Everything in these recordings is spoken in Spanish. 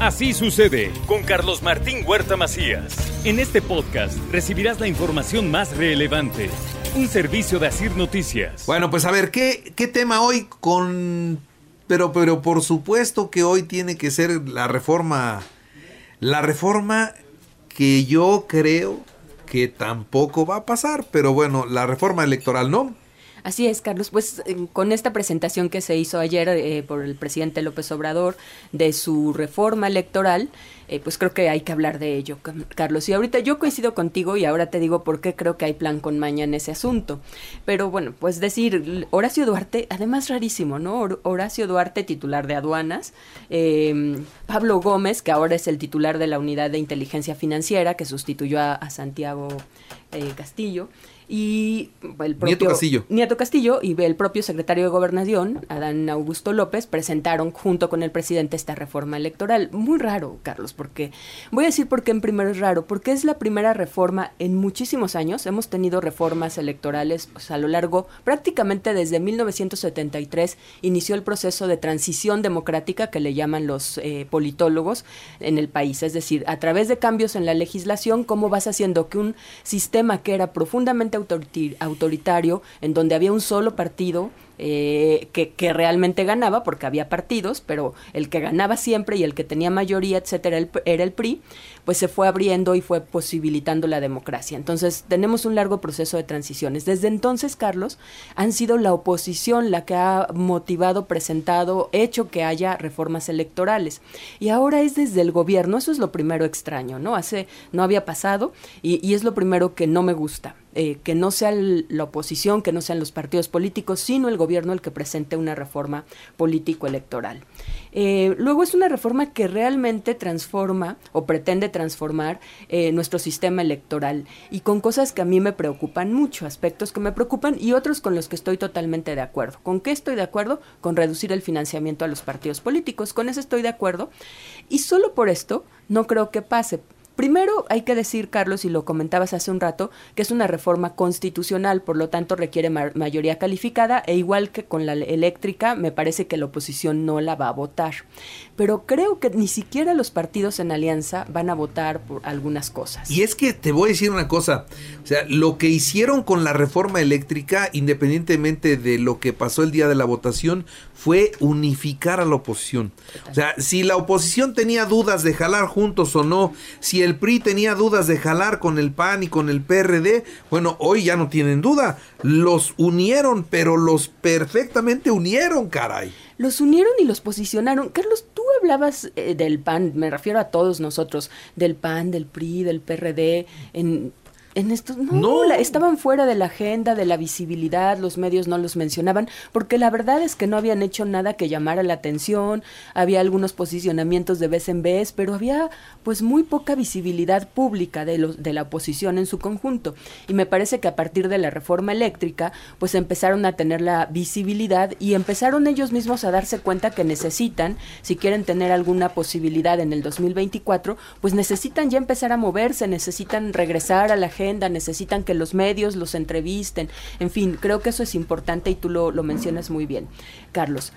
Así sucede con Carlos Martín Huerta Macías. En este podcast recibirás la información más relevante. Un servicio de Asir Noticias. Bueno, pues a ver, ¿qué, qué tema hoy con... Pero, pero por supuesto que hoy tiene que ser la reforma... La reforma que yo creo que tampoco va a pasar, pero bueno, la reforma electoral no. Así es, Carlos. Pues con esta presentación que se hizo ayer eh, por el presidente López Obrador de su reforma electoral, eh, pues creo que hay que hablar de ello, Carlos. Y ahorita yo coincido contigo y ahora te digo por qué creo que hay plan con maña en ese asunto. Pero bueno, pues decir, Horacio Duarte, además rarísimo, ¿no? Horacio Duarte, titular de aduanas, em, Pablo Gómez, que ahora es el titular de la unidad de inteligencia financiera, que sustituyó a, Santiago eh, Castillo y el propio Nieto Castillo. Nieto Castillo y el propio secretario de Gobernación, Adán Augusto López, presentaron junto con el presidente esta reforma electoral. Muy raro, Carlos, porque voy a decir por qué en primero es raro, porque es la primera reforma en muchísimos años. Hemos tenido reformas electorales pues, a lo largo, prácticamente desde 1973 inició el proceso de transición democrática que le llaman los eh, politólogos en el país. Es decir, a través de cambios en la legislación, cómo vas haciendo que un sistema que era profundamente autoritario, en donde había un solo partido eh, que, realmente ganaba, porque había partidos, pero el que ganaba siempre y el que tenía mayoría, etcétera, era el PRI, pues se fue abriendo y fue posibilitando la democracia. Entonces, tenemos un largo proceso de transiciones. Desde entonces, Carlos, han sido la oposición la que ha motivado, presentado, hecho que haya reformas electorales. Y ahora es desde el gobierno, eso es lo primero extraño, ¿no? Hace, no había pasado y, y es lo primero que no me gusta. Eh, que no sea la oposición, que no sean los partidos políticos, sino el gobierno el que presente una reforma político-electoral. Eh, luego es una reforma que realmente transforma o pretende transformar eh, nuestro sistema electoral y con cosas que a mí me preocupan mucho, aspectos que me preocupan y otros con los que estoy totalmente de acuerdo. ¿Con qué estoy de acuerdo? Con reducir el financiamiento a los partidos políticos. Con eso estoy de acuerdo. Y solo por esto no creo que pase. Primero hay que decir, Carlos, y lo comentabas hace un rato, que es una reforma constitucional, por lo tanto requiere mayoría calificada e igual que con la eléctrica, me parece que la oposición no la va a votar. Pero creo que ni siquiera los partidos en alianza van a votar por algunas cosas. Y es que te voy a decir una cosa, o sea, lo que hicieron con la reforma eléctrica, independientemente de lo que pasó el día de la votación, fue unificar a la oposición. O sea, si la oposición tenía dudas de jalar juntos o no, si el PRI tenía dudas de jalar con el PAN y con el PRD, bueno, hoy ya no tienen duda. Los unieron, pero los perfectamente unieron, caray. Los unieron y los posicionaron. Carlos, tú hablabas eh, del PAN, me refiero a todos nosotros, del PAN, del PRI, del PRD, en en estos no, estaban fuera de la agenda, de la visibilidad, los medios no los mencionaban, porque la verdad es que no habían hecho nada que llamara la atención, había algunos posicionamientos de vez en vez, pero había pues muy poca visibilidad pública de los de la oposición en su conjunto. Y me parece que a partir de la reforma eléctrica, pues empezaron a tener la visibilidad y empezaron ellos mismos a darse cuenta que necesitan, si quieren tener alguna posibilidad en el 2024, pues necesitan ya empezar a moverse, necesitan regresar a la agenda necesitan que los medios los entrevisten, en fin, creo que eso es importante y tú lo, lo mencionas muy bien, Carlos.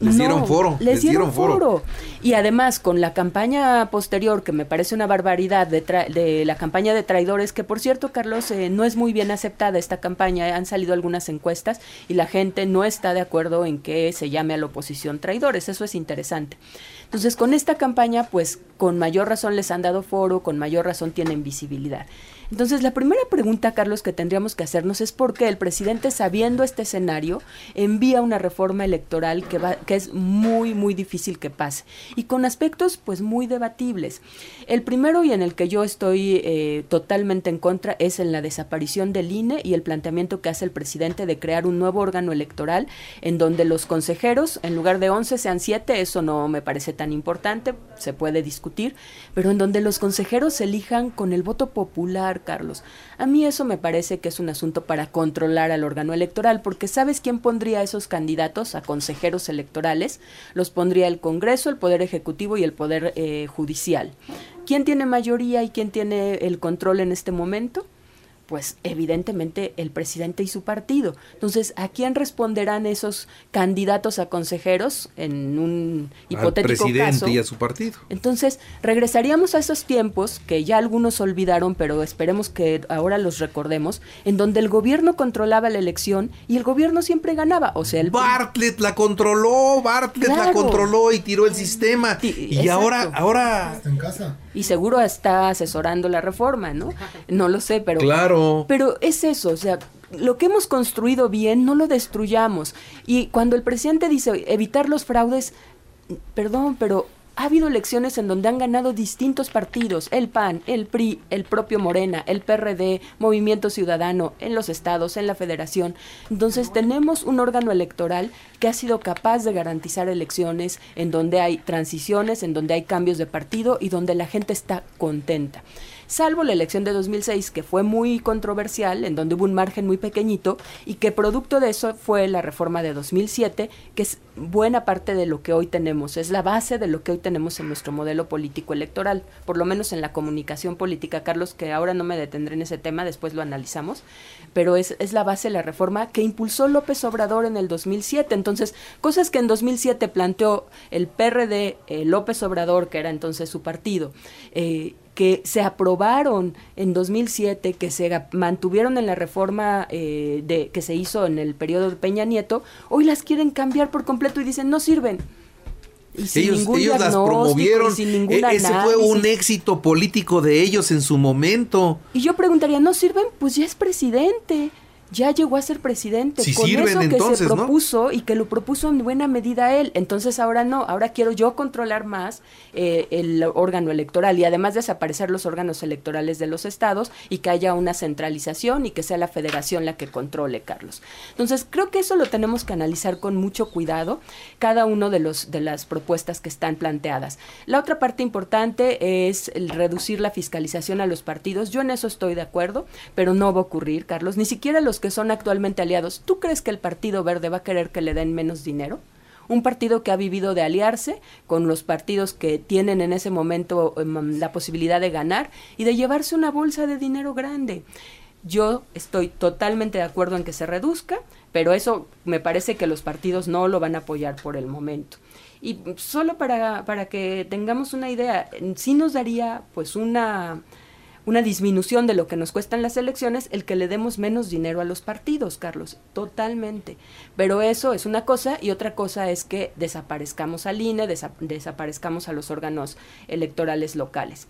Les dieron foro. Les, dieron, foro. Y además, con la campaña posterior, que me parece una barbaridad, de, de la campaña de traidores, que por cierto, Carlos, eh, no es muy bien aceptada esta campaña. Han salido algunas encuestas y la gente no está de acuerdo en que se llame a la oposición traidores. Eso es interesante. Entonces, con esta campaña, pues con mayor razón les han dado foro, con mayor razón tienen visibilidad. Entonces, la primera pregunta, Carlos, que tendríamos que hacernos es por qué el presidente, sabiendo este escenario, envía una reforma electoral que, va, que es muy, muy difícil que pase. Y con aspectos, pues, muy debatibles. El primero y en el que yo estoy eh, totalmente en contra es en la desaparición del INE y el planteamiento que hace el presidente de crear un nuevo órgano electoral en donde los consejeros, en lugar de 11, sean 7, eso no me parece tan importante, se puede discutir, pero en donde los consejeros se elijan con el voto popular, Carlos. A mí eso me parece que es un asunto para controlar al órgano electoral, porque ¿sabes quién pondría a esos candidatos a consejeros electorales? Los pondría el Congreso, el Poder Ejecutivo y el Poder eh, Judicial. ¿Quién tiene mayoría y quién tiene el control en este momento? Pues evidentemente el presidente y su partido. Entonces, ¿a quién responderán esos candidatos a consejeros en un hipotético Al presidente y a su partido. Entonces, regresaríamos a esos tiempos que ya algunos olvidaron, pero esperemos que ahora los recordemos, en donde el gobierno controlaba la elección y el gobierno siempre ganaba, o sea, el Bartlett la controló, Bartlett la controló y tiró el sistema. y ahora ahora está en casa. Y seguro está asesorando la reforma, ¿no? No lo sé, pero Claro pero es eso, o sea, lo que hemos construido bien, no lo destruyamos. Y cuando el presidente dice evitar los fraudes, perdón, pero ha habido elecciones en donde han ganado distintos partidos, el PAN, el PRI, el propio Morena, el PRD, Movimiento Ciudadano, en los estados, en la federación. Entonces tenemos un órgano electoral que ha sido capaz de garantizar elecciones en donde hay transiciones, en donde hay cambios de partido y donde la gente está contenta salvo la elección de 2006, que fue muy controversial, en donde hubo un margen muy pequeñito, y que producto de eso fue la reforma de 2007, que es buena parte de lo que hoy tenemos, es la base de lo que hoy tenemos en nuestro modelo político electoral, por lo menos en la comunicación política, Carlos, que ahora no me detendré en ese tema, después lo analizamos, pero es, es la base de la reforma que impulsó López Obrador en el 2007. Entonces, cosas que en 2007 planteó el PRD, eh, López Obrador, que era entonces su partido, eh, que se aprobaron en 2007, que se mantuvieron en la reforma eh, de, que se hizo en el periodo de Peña Nieto, hoy las quieren cambiar por completo y dicen no sirven. Y sin ellos, ningún ellos las promovieron. E, ese fue un éxito político de ellos en su momento. Y yo preguntaría, ¿no sirven? Pues ya es presidente ya llegó a ser presidente con eso que se propuso y que lo propuso en buena medida él. Entonces ahora no, ahora quiero yo controlar más eh, el órgano electoral y además desaparecer los órganos electorales de los estados y que haya una centralización y que sea la federación la que controle, Carlos. Entonces creo que eso lo tenemos que analizar con mucho cuidado, cada uno de los de las propuestas que están planteadas. La otra parte importante es el reducir la fiscalización a los partidos. Yo en eso estoy de acuerdo, pero no va a ocurrir, Carlos. Ni siquiera los que son actualmente aliados, ¿tú crees que el Partido Verde va a querer que le den menos dinero? Un partido que ha vivido de aliarse con los partidos que tienen en ese momento em, la posibilidad de ganar y de llevarse una bolsa de dinero grande. Yo estoy totalmente de acuerdo en que se reduzca, pero eso me parece que los partidos no lo van a apoyar por el momento. Y solo para, para que tengamos una idea, sí nos daría pues una una disminución de lo que nos cuestan las elecciones el que le demos menos dinero a los partidos, Carlos, totalmente. Pero eso es una cosa y otra cosa es que desaparezcamos al INE, desaparezcamos a los órganos electorales locales.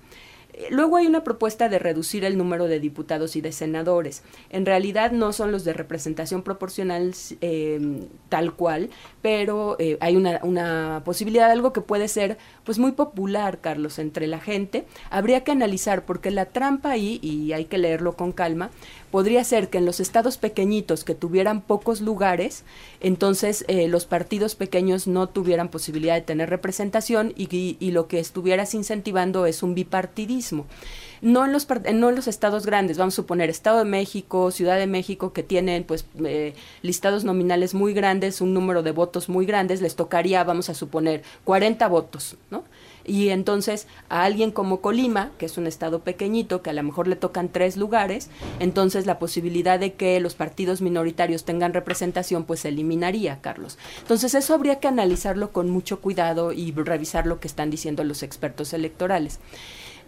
Luego hay una propuesta de reducir el número de diputados y de senadores. En realidad no son los de representación proporcional eh, tal cual, pero eh, hay una, una, posibilidad, algo que puede ser pues muy popular, Carlos, entre la gente. Habría que analizar, porque la trampa ahí, y hay que leerlo con calma, podría ser que en los estados pequeñitos que tuvieran pocos lugares, entonces eh, los partidos pequeños no tuvieran posibilidad de tener representación y, lo que estuvieras incentivando es un bipartidismo. No en, los, no en los estados grandes, vamos a suponer Estado de México, Ciudad de México, que tienen pues eh, listados nominales muy grandes, un número de votos muy grandes, les tocaría, vamos a suponer, 40 votos, ¿no? Y entonces a alguien como Colima, que es un estado pequeñito, que a lo mejor le tocan tres lugares, entonces la posibilidad de que los partidos minoritarios tengan representación, pues se eliminaría, Carlos. Entonces eso habría que analizarlo con mucho cuidado y revisar lo que están diciendo los expertos electorales.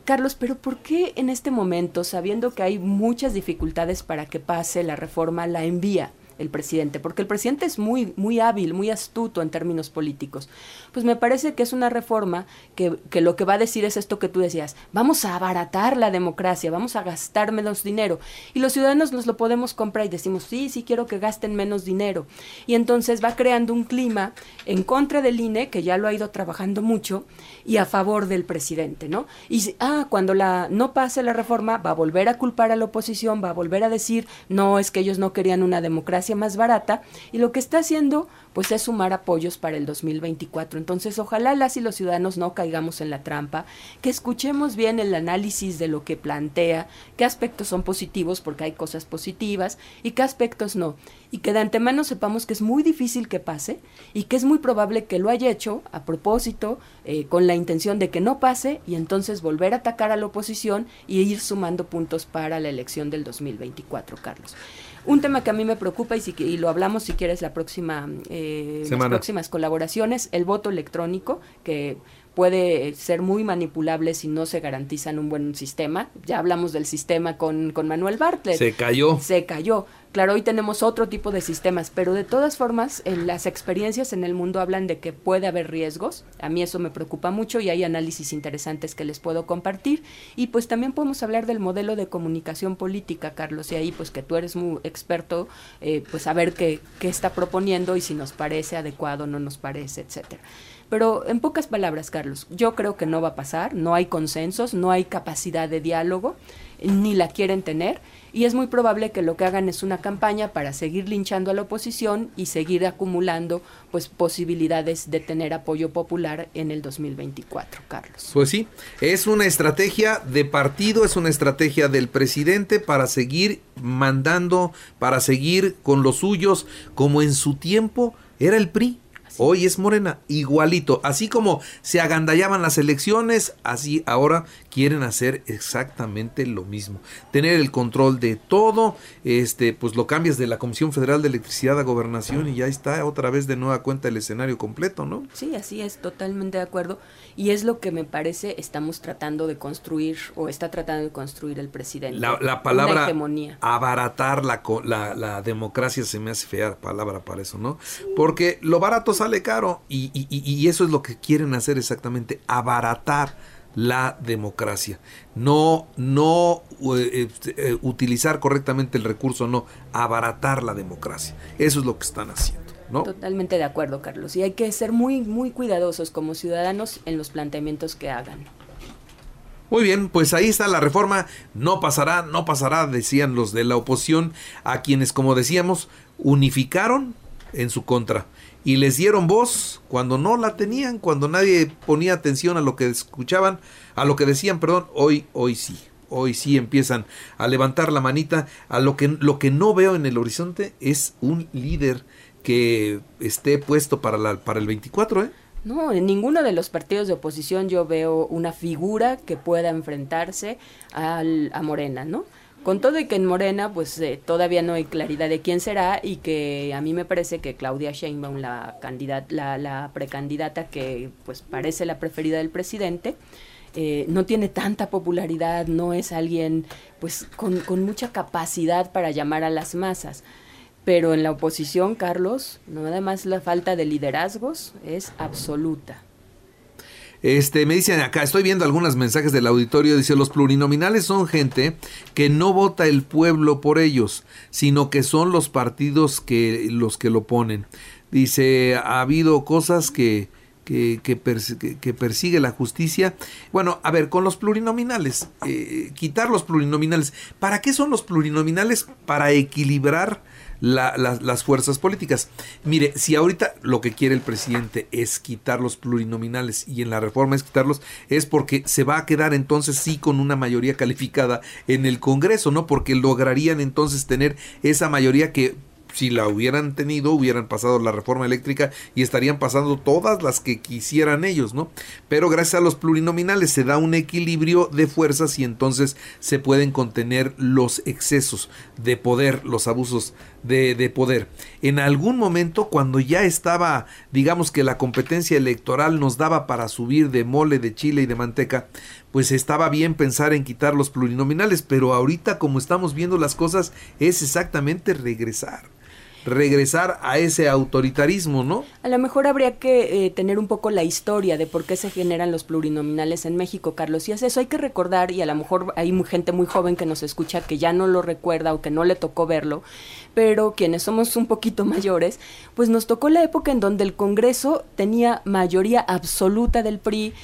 Carlos, pero ¿por qué en este momento, sabiendo que hay muchas dificultades para que pase la reforma, la envía? El presidente, porque el presidente es muy, muy hábil, muy astuto en términos políticos. Pues me parece que es una reforma que, que, lo que va a decir es esto que tú decías, vamos a abaratar la democracia, vamos a gastar menos dinero. Y los ciudadanos nos lo podemos comprar y decimos, sí, sí quiero que gasten menos dinero. Y entonces va creando un clima en contra del INE, que ya lo ha ido trabajando mucho, y a favor del presidente, ¿no? Y ah, cuando la no pase la reforma, va a volver a culpar a la oposición, va a volver a decir, no, es que ellos no querían una democracia más barata y lo que está haciendo pues es sumar apoyos para el 2024. Entonces, ojalá las y los ciudadanos no caigamos en la trampa, que escuchemos bien el análisis de lo que plantea, qué aspectos son positivos, porque hay cosas positivas, y qué aspectos no. Y que de antemano sepamos que es muy difícil que pase y que es muy probable que lo haya hecho a propósito, eh, con la intención de que no pase, y entonces volver a atacar a la oposición y ir sumando puntos para la elección del 2024, Carlos. Un tema que a mí me preocupa y, si, y lo hablamos si quieres la próxima, eh, las próximas colaboraciones, el voto electrónico, que puede ser muy manipulable si no se garantiza en un buen sistema. Ya hablamos del sistema con, con Manuel Bartlett. Se cayó. Se cayó. Claro, hoy tenemos otro tipo de sistemas, pero de todas formas, en las experiencias en el mundo hablan de que puede haber riesgos. A mí eso me preocupa mucho y hay análisis interesantes que les puedo compartir. Y pues también podemos hablar del modelo de comunicación política, Carlos, y ahí pues que tú eres muy experto, eh, pues saber qué, qué está proponiendo y si nos parece adecuado, no nos parece, etcétera. Pero en pocas palabras, Carlos, yo creo que no va a pasar, no hay consensos, no hay capacidad de diálogo, ni la quieren tener y es muy probable que lo que hagan es una campaña para seguir linchando a la oposición y seguir acumulando pues posibilidades de tener apoyo popular en el 2024, Carlos. Pues sí, es una estrategia de partido, es una estrategia del presidente para seguir mandando, para seguir con los suyos, como en su tiempo era el PRI. Hoy es Morena, igualito. Así como se agandallaban las elecciones, así ahora quieren hacer exactamente lo mismo. Tener el control de todo, este, pues lo cambias de la Comisión Federal de Electricidad a Gobernación y ya está otra vez de nueva cuenta el escenario completo, ¿no? Sí, así es, totalmente de acuerdo. Y es lo que me parece estamos tratando de construir o está tratando de construir el presidente. La, palabra abaratar la, la, la, democracia se me hace fea palabra para eso, ¿no? Porque lo barato sale caro y, y, y eso es lo que quieren hacer exactamente, abaratar la democracia. No, no eh, eh, utilizar correctamente el recurso, no, abaratar la democracia. Eso es lo que están haciendo. Totalmente de acuerdo, Carlos. Y hay que ser muy, muy cuidadosos como ciudadanos en los planteamientos que hagan. Muy bien, pues ahí está la reforma. No pasará, no pasará, decían los de la oposición, a quienes, como decíamos, unificaron en su contra y les dieron voz cuando no la tenían, cuando nadie ponía atención a lo que escuchaban, a lo que decían, perdón, hoy, hoy sí. Hoy sí empiezan a levantar la manita. A lo que, lo que no veo en el horizonte es un líder que esté puesto para, la, para el 24, ¿eh? No, en ninguno de los partidos de oposición yo veo una figura que pueda enfrentarse al, a Morena, ¿no? Con todo y que en Morena, pues eh, todavía no hay claridad de quién será y que a mí me parece que Claudia Sheinbaum, la, candidata, la, la precandidata que pues parece la preferida del presidente, eh, no tiene tanta popularidad, no es alguien pues con, con mucha capacidad para llamar a las masas. Pero en la oposición, Carlos, no además la falta de liderazgos es absoluta. Este, me dicen acá, estoy viendo algunos mensajes del auditorio, dice, los plurinominales son gente que no vota el pueblo por ellos, sino que son los partidos que los que lo ponen. Dice, ha habido cosas que, que, persigue la justicia. Bueno, a ver, con los plurinominales, eh, quitar los plurinominales. ¿Para qué son los plurinominales? Para equilibrar las fuerzas políticas. Mire, si ahorita lo que quiere el presidente es quitar los plurinominales y en la reforma es quitarlos, es porque se va a quedar entonces sí con una mayoría calificada en el Congreso, ¿no? Porque lograrían entonces tener esa mayoría que si la hubieran tenido, hubieran pasado la reforma eléctrica y estarían pasando todas las que quisieran ellos, ¿no? Pero gracias a los plurinominales se da un equilibrio de fuerzas y entonces se pueden contener los excesos de poder, los abusos de, de poder. En algún momento, cuando ya estaba, digamos que la competencia electoral nos daba para subir de mole, de chile y de manteca, pues estaba bien pensar en quitar los plurinominales, pero ahorita como estamos viendo las cosas es exactamente regresar regresar a ese autoritarismo, ¿no? A lo mejor habría que eh, tener un poco la historia de por qué se generan los plurinominales en México, Carlos. Y es eso, hay que recordar, y a lo mejor hay gente muy joven que nos escucha que ya no lo recuerda o que no le tocó verlo, pero quienes somos un poquito mayores, pues nos tocó la época en donde el Congreso tenía mayoría absoluta del PRI,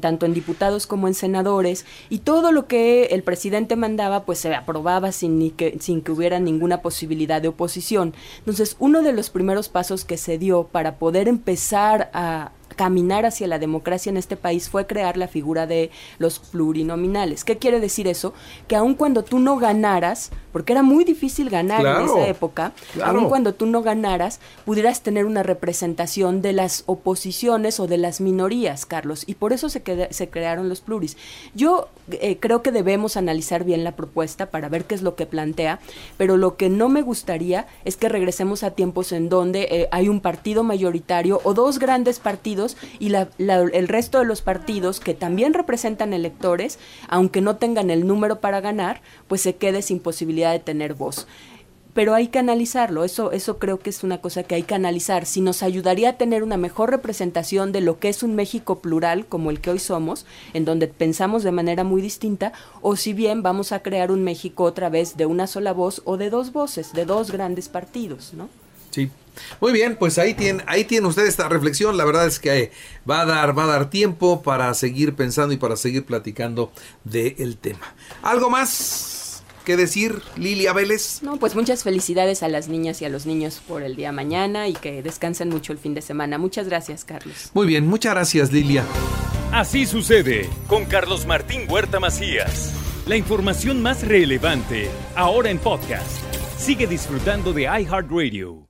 tanto en diputados como en senadores, y todo lo que el presidente mandaba pues se aprobaba sin, ni que, sin que hubiera ninguna posibilidad de oposición. Entonces, uno de los primeros pasos que se dio para poder empezar a, caminar hacia la democracia en este país fue crear la figura de los plurinominales. ¿Qué quiere decir eso? Que aun cuando tú no ganaras, porque era muy difícil ganar en esa época, aun cuando tú no ganaras, pudieras tener una representación de las oposiciones o de las minorías, Carlos, y por eso se, se crearon los pluris. Yo eh, creo que debemos analizar bien la propuesta para ver qué es lo que plantea, pero lo que no me gustaría es que regresemos a tiempos en donde eh, hay un partido mayoritario o dos grandes partidos y el resto de los partidos que también representan electores, aunque no tengan el número para ganar, pues se quede sin posibilidad de tener voz pero hay que analizarlo, eso, eso creo que es una cosa que hay que analizar, si nos ayudaría a tener una mejor representación de lo que es un México plural como el que hoy somos, en donde pensamos de manera muy distinta, o si bien vamos a crear un México otra vez de una sola voz o de dos voces, de dos grandes partidos, ¿no? Sí. Muy bien, pues ahí tiene, ahí tiene usted esta reflexión. La verdad es que va a dar, va a dar tiempo para seguir pensando y para seguir platicando del tema. ¿Algo más que decir, Lilia Vélez? No, pues muchas felicidades a las niñas y a los niños por el día mañana y que descansen mucho el fin de semana. Muchas gracias, Carlos. Muy bien, muchas gracias, Lilia. Así sucede con Carlos Martín Huerta Macías. La información más relevante, ahora en podcast. Sigue disfrutando de iHeartRadio.